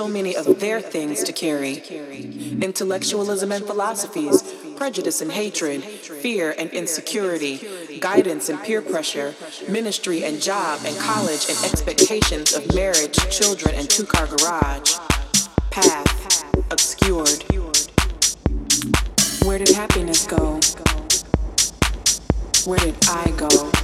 so many of their things to carry intellectualism and philosophies, prejudice and hatred, fear and insecurity, guidance and peer pressure, ministry and job and college and expectations of marriage, children, and two car garage. Path obscured. Where did happiness go? Where did I go?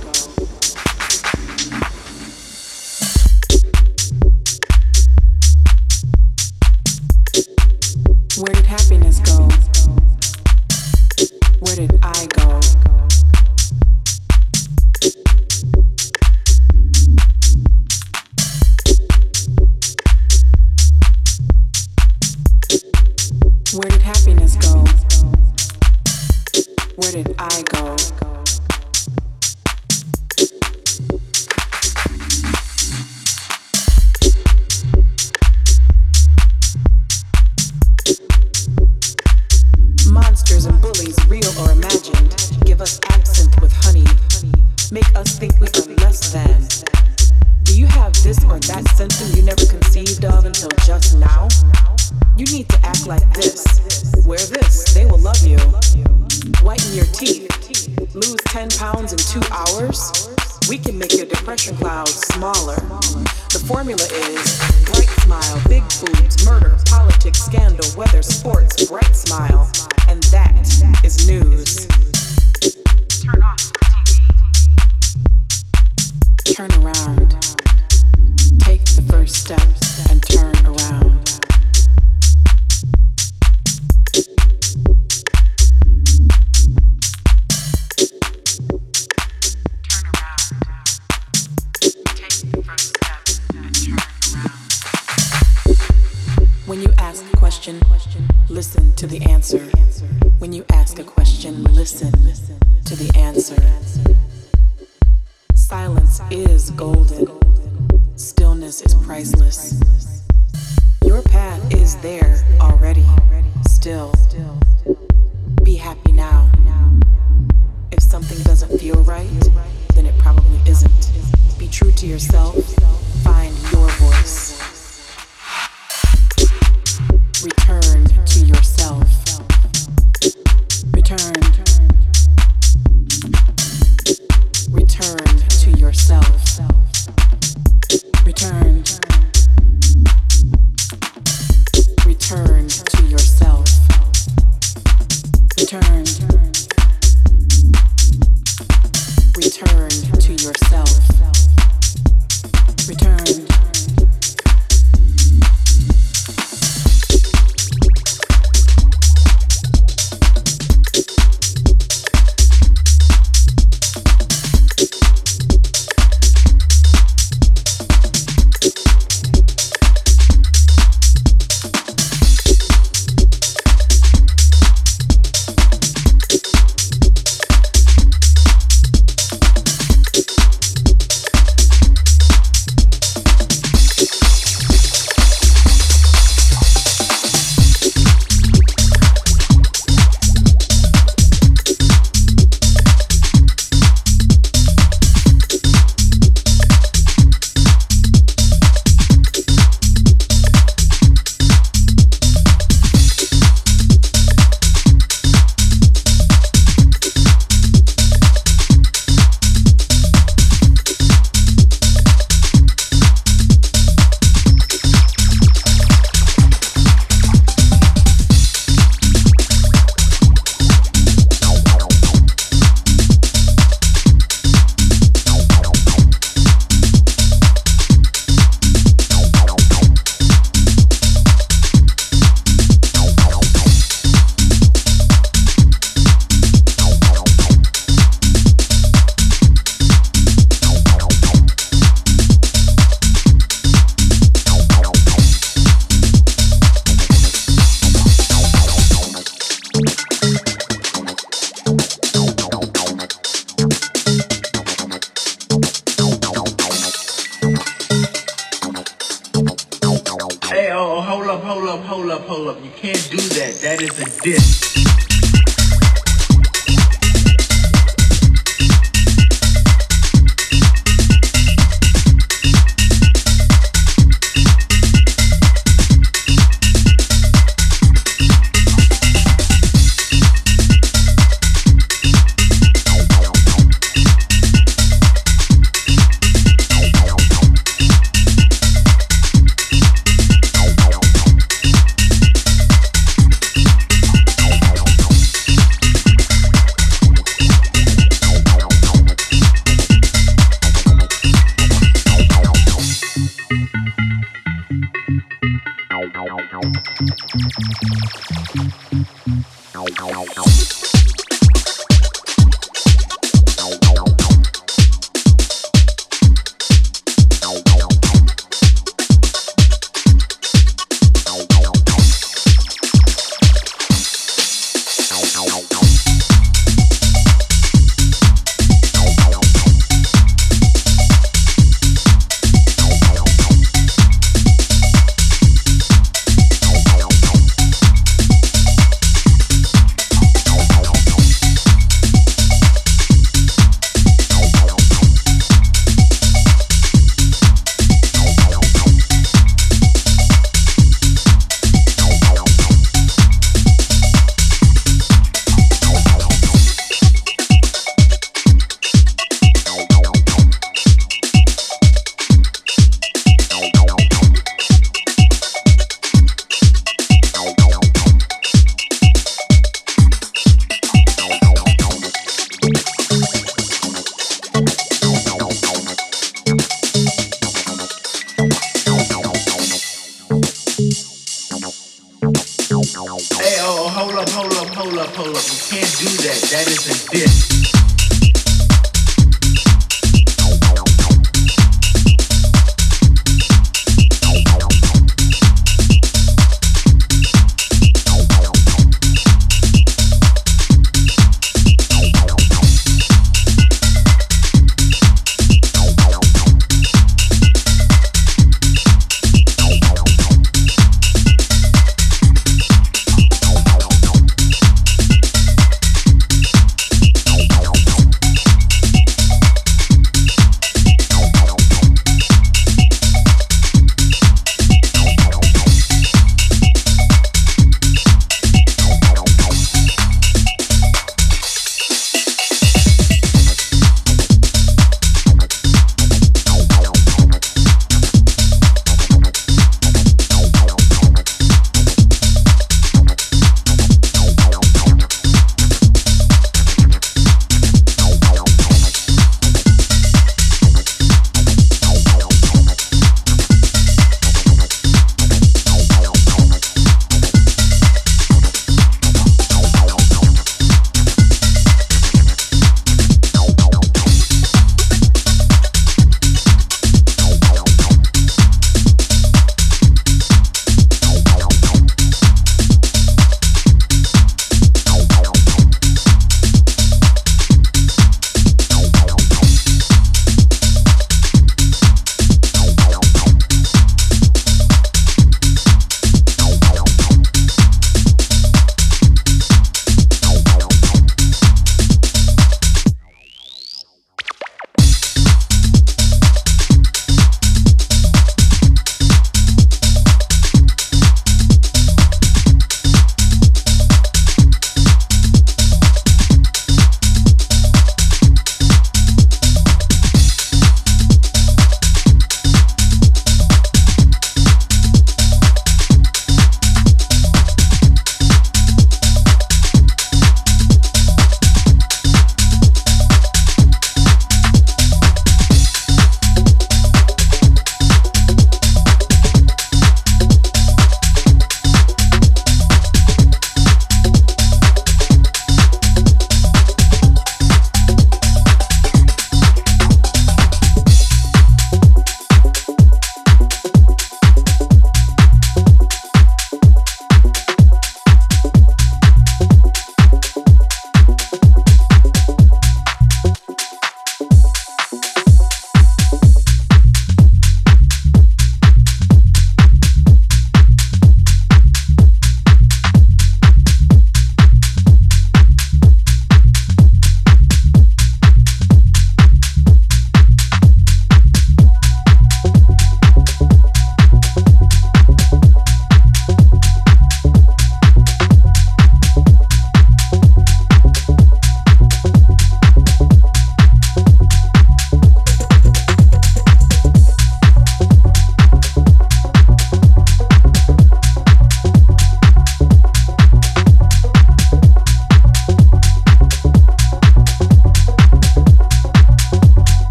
Up, hold up. You can't do that. That is a diss.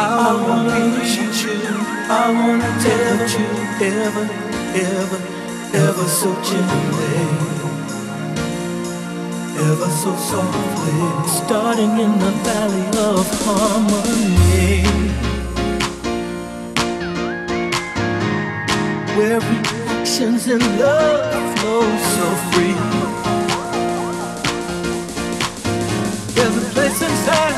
I wanna reach you. I wanna tell you ever, ever, ever so gently. Ever so softly. Starting in the valley of harmony. Where reflections and love flow so free. There's a place inside.